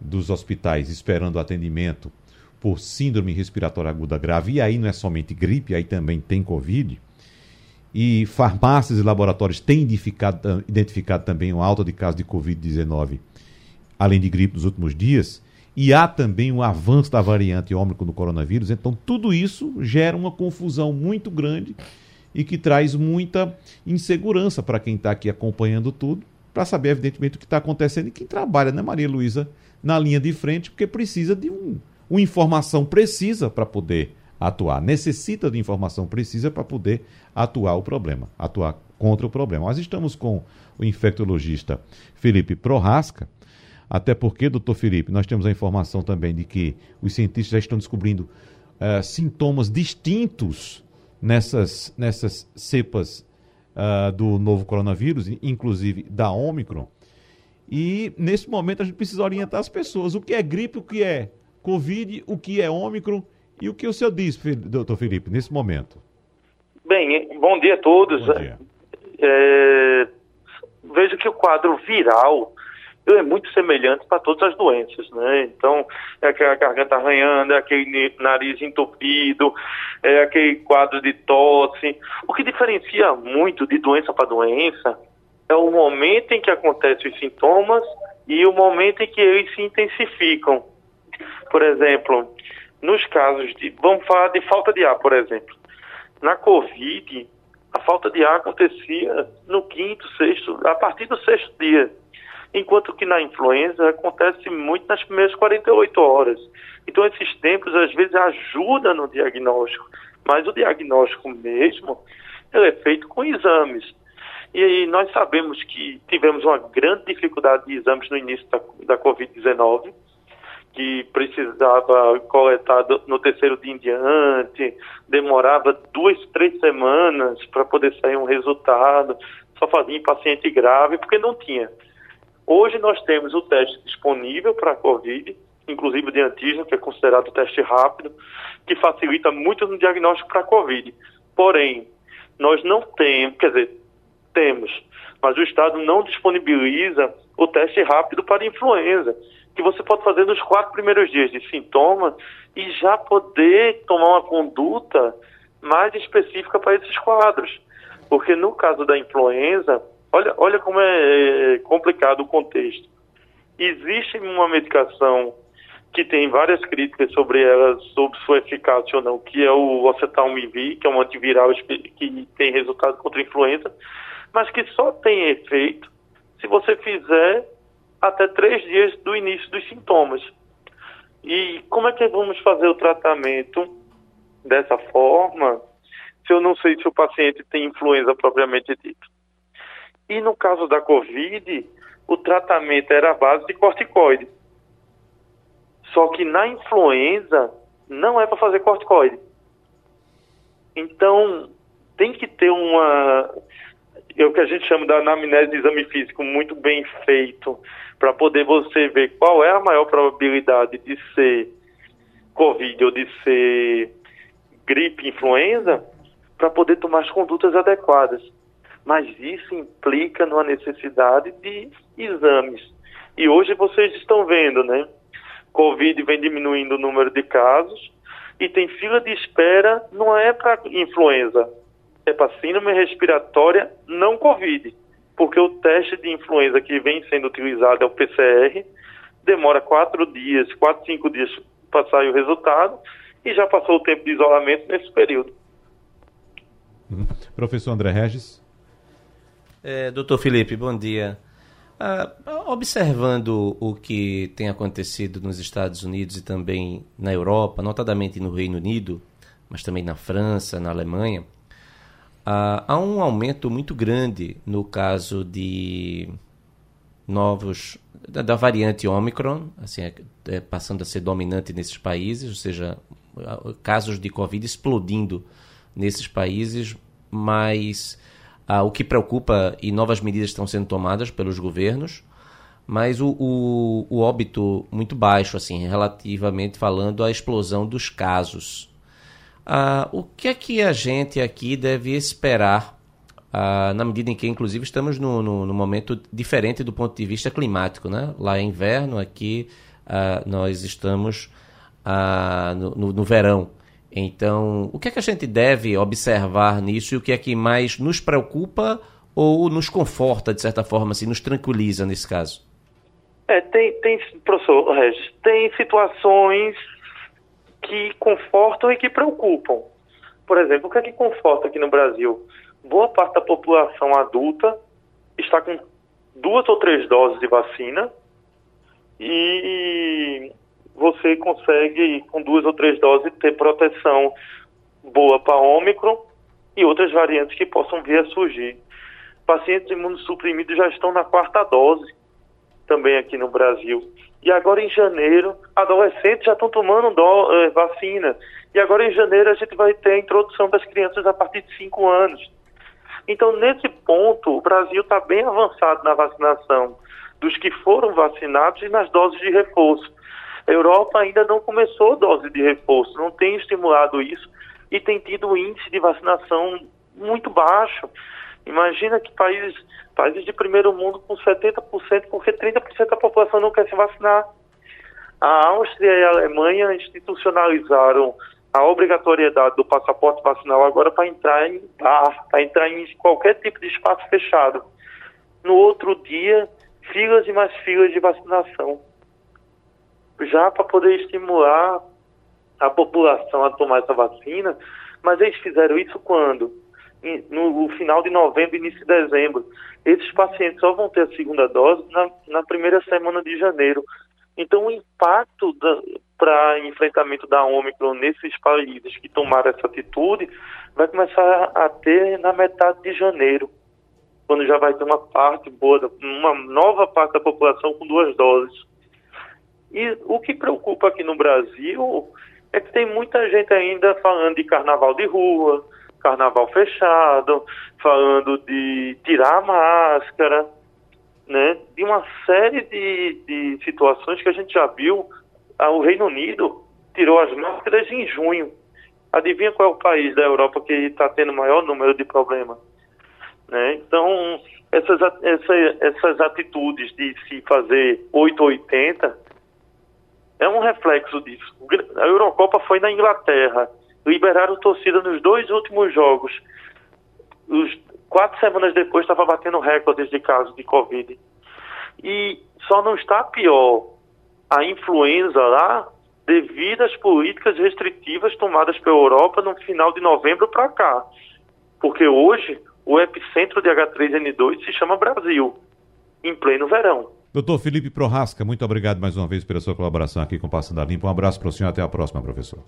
dos hospitais esperando atendimento por síndrome respiratória aguda grave. E aí não é somente gripe, aí também tem Covid. E farmácias e laboratórios têm identificado, também uma alta de casos de Covid-19, além de gripe nos últimos dias. E há também um avanço da variante ômicron do coronavírus. Então, tudo isso gera uma confusão muito grande e que traz muita insegurança para quem está aqui acompanhando tudo, para saber, evidentemente, o que está acontecendo e quem trabalha, né, Maria Luísa, na linha de frente, porque precisa de um, uma informação precisa para poder atuar. Necessita de informação precisa para poder atuar o problema, atuar contra o problema. Nós estamos com o infectologista Felipe Prorasca, até porque, doutor Felipe, nós temos a informação também de que os cientistas já estão descobrindo uh, sintomas distintos nessas, nessas cepas uh, do novo coronavírus, inclusive da Omicron. E nesse momento a gente precisa orientar as pessoas o que é gripe, o que é Covid, o que é Omicron e o que o senhor diz, doutor Felipe, nesse momento. Bem, bom dia a todos. Bom dia. É, vejo que o quadro viral é muito semelhante para todas as doenças, né? Então, é aquela garganta arranhando, é aquele nariz entupido, é aquele quadro de tosse. O que diferencia muito de doença para doença é o momento em que acontecem os sintomas e o momento em que eles se intensificam. Por exemplo, nos casos de. Vamos falar de falta de ar, por exemplo. Na Covid, a falta de ar acontecia no quinto, sexto, a partir do sexto dia enquanto que na influenza acontece muito nas primeiras 48 horas. Então, esses tempos às vezes ajudam no diagnóstico, mas o diagnóstico mesmo é feito com exames. E nós sabemos que tivemos uma grande dificuldade de exames no início da, da Covid-19, que precisava coletar no terceiro dia em diante, demorava duas, três semanas para poder sair um resultado, só fazia em paciente grave, porque não tinha. Hoje nós temos o teste disponível para a Covid, inclusive de antígeno, que é considerado teste rápido, que facilita muito no diagnóstico para a Covid. Porém, nós não temos, quer dizer, temos, mas o Estado não disponibiliza o teste rápido para influenza, que você pode fazer nos quatro primeiros dias de sintoma e já poder tomar uma conduta mais específica para esses quadros. Porque no caso da influenza, Olha, olha como é, é complicado o contexto. Existe uma medicação que tem várias críticas sobre ela, sobre sua eficácia ou não, que é o oseltamivir, que é um antiviral que tem resultado contra a influenza, mas que só tem efeito se você fizer até três dias do início dos sintomas. E como é que vamos fazer o tratamento dessa forma se eu não sei se o paciente tem influenza propriamente dito? E no caso da Covid, o tratamento era a base de corticoide. Só que na influenza não é para fazer corticoide. Então, tem que ter uma. É o que a gente chama da anamnese de exame físico muito bem feito, para poder você ver qual é a maior probabilidade de ser Covid ou de ser gripe influenza, para poder tomar as condutas adequadas mas isso implica numa necessidade de exames. E hoje vocês estão vendo, né? Covid vem diminuindo o número de casos e tem fila de espera, não é para influenza, é para síndrome respiratória não Covid, porque o teste de influenza que vem sendo utilizado é o PCR, demora quatro dias, quatro, cinco dias para sair o resultado e já passou o tempo de isolamento nesse período. Uhum. Professor André Regis. É, doutor Felipe, bom dia. Ah, observando o que tem acontecido nos Estados Unidos e também na Europa, notadamente no Reino Unido, mas também na França, na Alemanha, ah, há um aumento muito grande no caso de novos da, da variante Omicron, assim, é, é, passando a ser dominante nesses países, ou seja, casos de Covid explodindo nesses países, mas ah, o que preocupa e novas medidas estão sendo tomadas pelos governos, mas o, o, o óbito muito baixo, assim, relativamente falando à explosão dos casos. Ah, o que é que a gente aqui deve esperar, ah, na medida em que, inclusive, estamos num no, no, momento diferente do ponto de vista climático, né? Lá é inverno, aqui ah, nós estamos no, no, no, verão. Então, o que é que a gente deve observar nisso e o que é que mais nos preocupa ou nos conforta, de certa forma, assim, nos tranquiliza nesse caso? É, tem, tem, professor Regis, tem situações que confortam e que preocupam. Por exemplo, o que é que conforta aqui no Brasil? Boa parte da população adulta está com duas ou três doses de vacina e você consegue, com duas ou três doses, ter proteção boa para Ômicron e outras variantes que possam vir a surgir. Pacientes imunossuprimidos já estão na quarta dose também aqui no Brasil. E agora em janeiro, adolescentes já estão tomando do, eh, vacina. E agora em janeiro a gente vai ter a introdução das crianças a partir de 5 anos. Então, nesse ponto, o Brasil está bem avançado na vacinação dos que foram vacinados e nas doses de reforço. A Europa ainda não começou dose de reforço, não tem estimulado isso e tem tido um índice de vacinação muito baixo. Imagina que países Países de primeiro mundo com 70%, porque 30% da população não quer se vacinar. A Áustria e a Alemanha institucionalizaram a obrigatoriedade do passaporte vacinal agora para entrar em bar, para entrar em qualquer tipo de espaço fechado. No outro dia, filas e mais filas de vacinação. Já para poder estimular a população a tomar essa vacina, mas eles fizeram isso quando? No final de novembro, início de dezembro. Esses pacientes só vão ter a segunda dose na, na primeira semana de janeiro. Então, o impacto para enfrentamento da Ômicron nesses países que tomaram essa atitude vai começar a ter na metade de janeiro, quando já vai ter uma parte boa, uma nova parte da população com duas doses. E o que preocupa aqui no Brasil é que tem muita gente ainda falando de carnaval de rua, carnaval fechado, falando de tirar a máscara, né? De uma série de, de situações que a gente já viu. Ah, o Reino Unido tirou as máscaras em junho. Adivinha qual é o país da Europa que está tendo maior número de problemas? Né? Então, essas, essas, essas atitudes de se fazer 880 é um reflexo disso. A Eurocopa foi na Inglaterra liberaram torcida nos dois últimos jogos. Os, quatro semanas depois estava batendo recordes de casos de Covid. E só não está pior a influenza lá devido às políticas restritivas tomadas pela Europa no final de novembro para cá. Porque hoje o epicentro de H3N2 se chama Brasil, em pleno verão. Doutor Felipe Prorasca, muito obrigado mais uma vez pela sua colaboração aqui com o Passando a Limpo. Um abraço para o senhor, até a próxima, professor.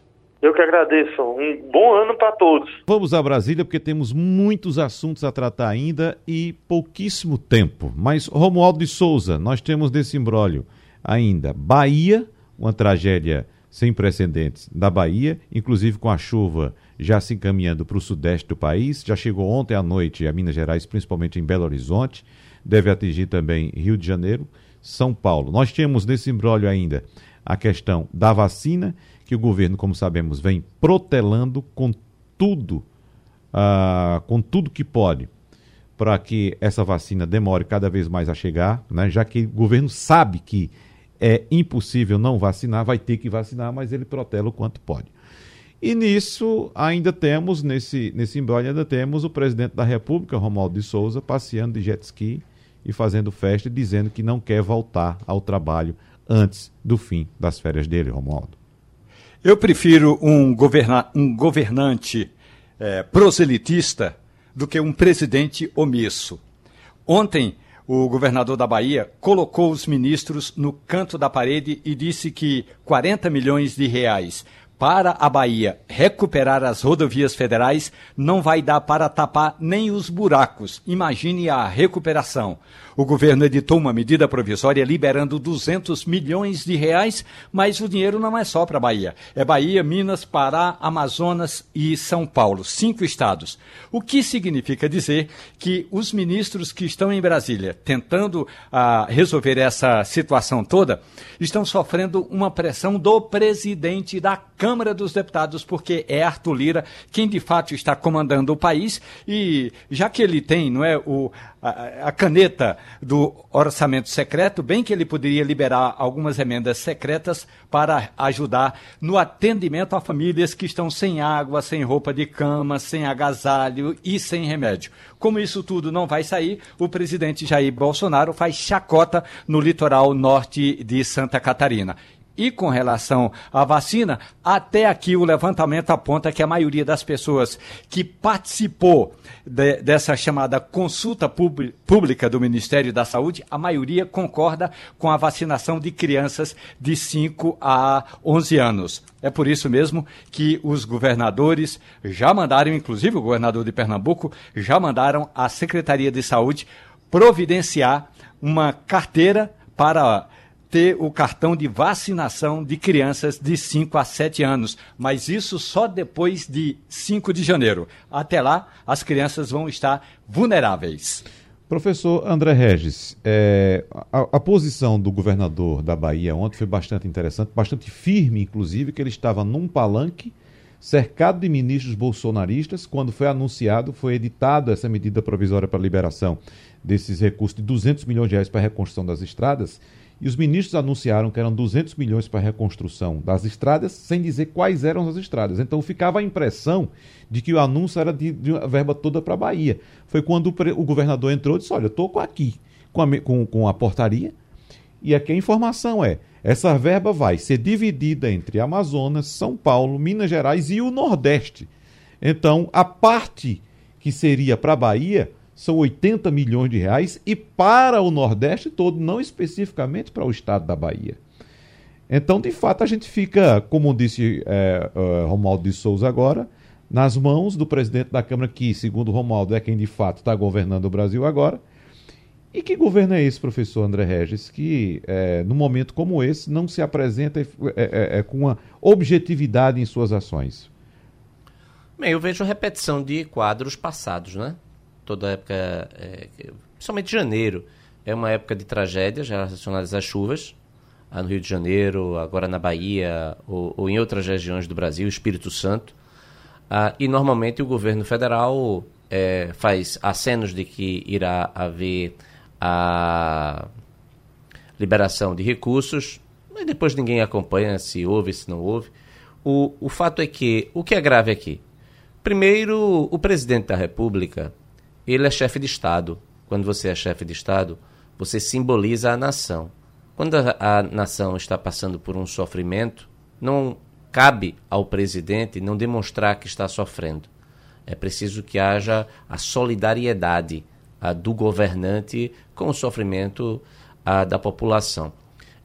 Eu que agradeço. Um bom ano para todos. Vamos a Brasília porque temos muitos assuntos a tratar ainda e pouquíssimo tempo. Mas, Romualdo de Souza, nós temos desse imbróglio ainda Bahia, uma tragédia sem precedentes da Bahia, inclusive com a chuva já se encaminhando para o sudeste do país. Já chegou ontem à noite a Minas Gerais, principalmente em Belo Horizonte. Deve atingir também Rio de Janeiro, São Paulo. Nós temos nesse imbróglio ainda a questão da vacina que o governo, como sabemos, vem protelando com tudo, uh, com tudo que pode, para que essa vacina demore cada vez mais a chegar, né? já que o governo sabe que é impossível não vacinar, vai ter que vacinar, mas ele protela o quanto pode. E nisso ainda temos, nesse, nesse embrolho, ainda temos o presidente da República, Romualdo de Souza, passeando de jet ski e fazendo festa, dizendo que não quer voltar ao trabalho antes do fim das férias dele, Romualdo. Eu prefiro um, governa um governante é, proselitista do que um presidente omisso. Ontem, o governador da Bahia colocou os ministros no canto da parede e disse que 40 milhões de reais para a Bahia recuperar as rodovias federais, não vai dar para tapar nem os buracos. Imagine a recuperação. O governo editou uma medida provisória liberando 200 milhões de reais, mas o dinheiro não é só para a Bahia. É Bahia, Minas, Pará, Amazonas e São Paulo, cinco estados. O que significa dizer que os ministros que estão em Brasília tentando ah, resolver essa situação toda estão sofrendo uma pressão do presidente da Câmara dos Deputados, porque é Arthur Lira quem de fato está comandando o país e já que ele tem, não é, o, a, caneta do orçamento secreto, bem que ele poderia liberar algumas emendas secretas para ajudar no atendimento a famílias que estão sem água, sem roupa de cama, sem agasalho e sem remédio. Como isso tudo não vai sair, o presidente Jair Bolsonaro faz chacota no litoral norte de Santa Catarina. E com relação à vacina, até aqui o levantamento aponta que a maioria das pessoas que participou de, dessa chamada consulta pública do Ministério da Saúde, a maioria concorda com a vacinação de crianças de 5 a 11 anos. É por isso mesmo que os governadores já mandaram, inclusive o governador de Pernambuco, já mandaram à Secretaria de Saúde providenciar uma carteira para ter o cartão de vacinação de crianças de 5 a 7 anos, mas isso só depois de 5 de janeiro. Até lá, as crianças vão estar vulneráveis. Professor André Regis, é, a, a, posição do governador da Bahia ontem foi bastante interessante, bastante firme, inclusive, que ele estava num palanque cercado de ministros bolsonaristas. Quando foi anunciado, foi editada essa medida provisória para liberação desses recursos de 200 milhões de reais para a reconstrução das estradas. E os ministros anunciaram que eram 200 milhões para a reconstrução das estradas, sem dizer quais eram as estradas. Então ficava a impressão de que o anúncio era de, de uma verba toda para a Bahia. Foi quando o, o, governador entrou e disse: Olha, eu estou aqui com a, com, com a portaria, e aqui a informação é: essa verba vai ser dividida entre Amazonas, São Paulo, Minas Gerais e o Nordeste. Então, a parte que seria para a Bahia são 80 milhões de reais e para o Nordeste todo, não especificamente para o estado da Bahia. Então, de fato, a gente fica, como disse é, é, Romualdo de Souza agora, nas mãos do presidente da Câmara, que, segundo Romualdo, é quem de fato está governando o Brasil agora. E que governo é esse, professor André Regis, que é, num momento como esse não se apresenta é, é, é, com uma objetividade em suas ações? Bem, eu vejo repetição de quadros passados, né? Toda época, é, principalmente janeiro, é uma época de tragédias relacionadas às chuvas, no Rio de Janeiro, agora na Bahia ou, ou em outras regiões do Brasil, Espírito Santo. Ah, e normalmente o governo federal é, faz acenos de que irá haver a liberação de recursos, mas depois ninguém acompanha se houve, se não houve. O, o fato é que, o que é grave aqui? Primeiro, o presidente da República ele é chefe de Estado. Quando você é chefe de Estado, você simboliza a nação. Quando a, a nação está passando por um sofrimento, não cabe ao presidente não demonstrar que está sofrendo. É preciso que haja a solidariedade a, do governante com o sofrimento a, da população.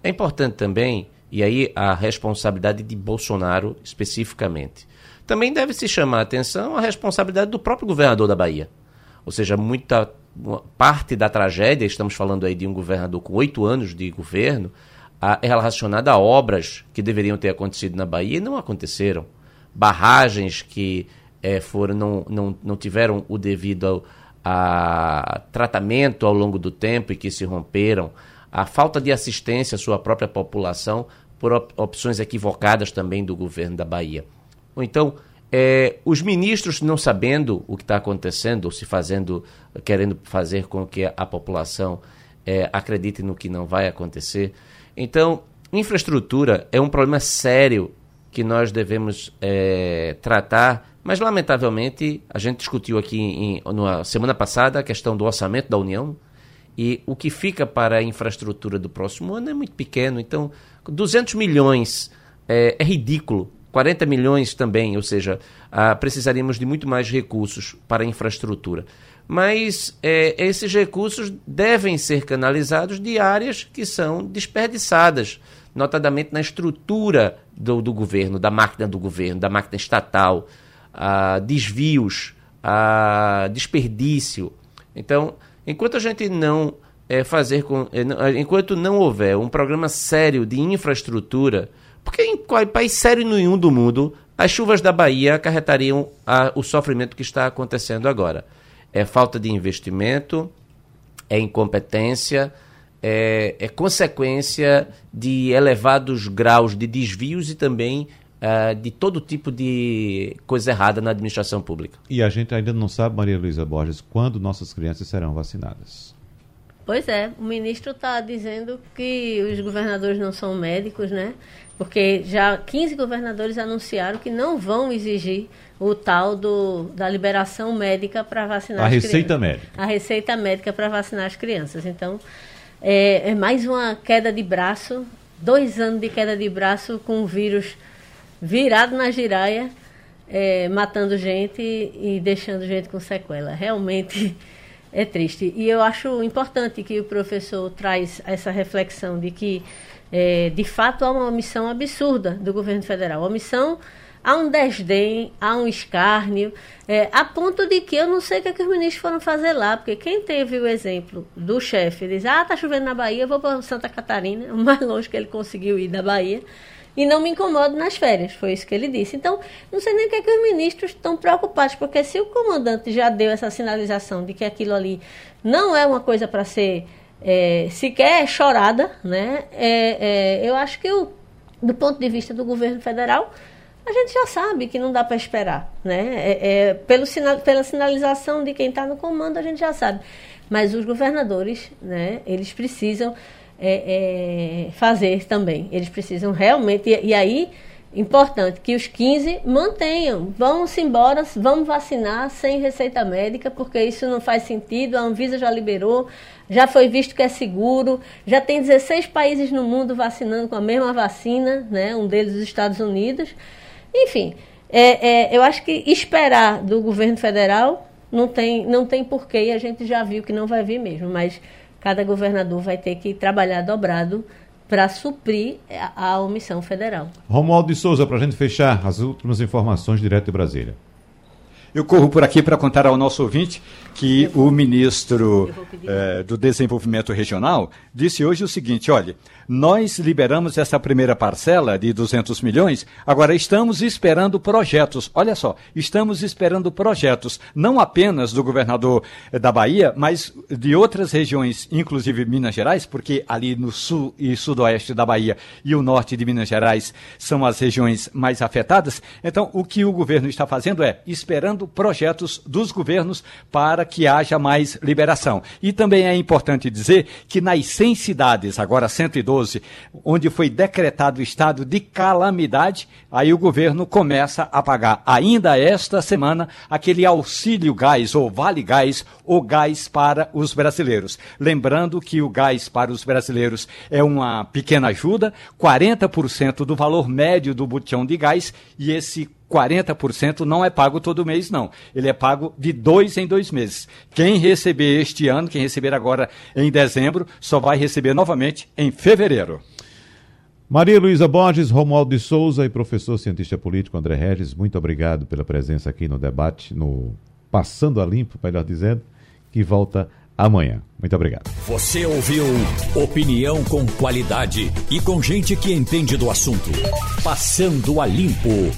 É importante também, e aí a responsabilidade de Bolsonaro especificamente. Também deve se chamar a atenção a responsabilidade do próprio governador da Bahia. Ou seja, muita parte da tragédia, estamos falando aí de um governador com oito anos de governo, a, é relacionada a obras que deveriam ter acontecido na Bahia e não aconteceram. Barragens que é, foram, não, não, não tiveram o devido a tratamento ao longo do tempo e que se romperam. A falta de assistência à sua própria população por op opções equivocadas também do governo da Bahia. Ou então, é, os ministros não sabendo o que está acontecendo, ou se fazendo, querendo fazer com que a população é, acredite no que não vai acontecer. Então, infraestrutura é um problema sério que nós devemos é, tratar, mas lamentavelmente a gente discutiu aqui em, na semana passada a questão do orçamento da União e o que fica para a infraestrutura do próximo ano é muito pequeno. Então, 200 milhões é, é ridículo 40 milhões também, ou seja, ah, precisaríamos de muito mais recursos para infraestrutura. Mas é, esses recursos devem ser canalizados de áreas que são desperdiçadas, notadamente na estrutura do, do governo, da máquina do governo, da máquina estatal, ah, desvios, ah, desperdício. Então, enquanto a gente não é, fazer com, é, enquanto não houver um programa sério de infraestrutura, porque em país sério nenhum do mundo, as chuvas da Bahia acarretariam a, o sofrimento que está acontecendo agora. É falta de investimento, é incompetência, é, é consequência de elevados graus de desvios e também uh, de todo tipo de coisa errada na administração pública. E a gente ainda não sabe, Maria Luísa Borges, quando nossas crianças serão vacinadas. Pois é, o ministro está dizendo que os governadores não são médicos, né? Porque já 15 governadores anunciaram que não vão exigir o tal do, da liberação médica para vacinar a as receita crianças. médica. A receita médica para vacinar as crianças. Então, é, é, mais uma queda de braço, dois anos de queda de braço com o vírus virado na giraia, é, matando gente e deixando gente com sequela. Realmente é triste. E eu acho importante que o professor traz essa reflexão de que, é, de fato, há uma omissão absurda do governo federal. Omissão há um desdém, há um escárnio, é, a ponto de que eu não sei o que, é que os ministros foram fazer lá, porque quem teve o exemplo do chefe, diz, ah, tá chovendo na Bahia, vou para Santa Catarina, o mais longe que ele conseguiu ir da Bahia, e não me incomodo nas férias, foi isso que ele disse. Então, não sei nem o que, é que os ministros estão preocupados, porque se o comandante já deu essa sinalização de que aquilo ali não é uma coisa para ser é, sequer chorada, né? É, é, eu acho que o, do ponto de vista do governo federal, a gente já sabe que não dá para esperar, né? É, é, pelo pela sinalização de quem está no comando, a gente já sabe. Mas os governadores, né? Eles precisam é, é fazer também. Eles precisam realmente. E, e, aí, importante que os 15 mantenham. Vamos embora, vamos vacinar sem receita médica, porque isso não faz sentido. A Anvisa já liberou, já foi visto que é seguro. Já tem 16 países no mundo vacinando com a mesma vacina, né? Um deles os Estados Unidos. Enfim, é, é, eu acho que esperar do governo federal não tem, não tem porquê e a gente já viu que não vai vir mesmo, mas cada governador vai ter que trabalhar dobrado para suprir a, a omissão federal. Romualdo de Souza, para a gente fechar as últimas informações direto de Brasília. Eu corro por aqui para contar ao nosso ouvinte que o ministro eh, do Desenvolvimento Regional disse hoje o seguinte: olha, nós liberamos essa primeira parcela de 200 milhões, agora estamos esperando projetos. Olha só, estamos esperando projetos, não apenas do governador eh, da Bahia, mas de outras regiões, inclusive Minas Gerais, porque ali no sul e sudoeste da Bahia e o norte de Minas Gerais são as regiões mais afetadas. Então, o que o governo está fazendo é esperando projetos dos governos para que haja mais liberação. E também é importante dizer que nas 100 cidades, agora 112, onde foi decretado o estado de calamidade, aí o governo começa a pagar ainda esta semana aquele auxílio gás ou vale gás ou gás para os brasileiros. Lembrando que o gás para os brasileiros é uma pequena ajuda, 40% do valor médio do botão de gás e esse 40% não é pago todo mês, não. Ele é pago de dois em dois meses. Quem receber este ano, quem receber agora em dezembro, só vai receber novamente em fevereiro. Maria Luísa Borges, Romualdo de Souza e professor cientista político André Regis, muito obrigado pela presença aqui no debate, no Passando a Limpo, melhor dizendo, que volta amanhã. Muito obrigado. Você ouviu opinião com qualidade e com gente que entende do assunto. Passando a Limpo.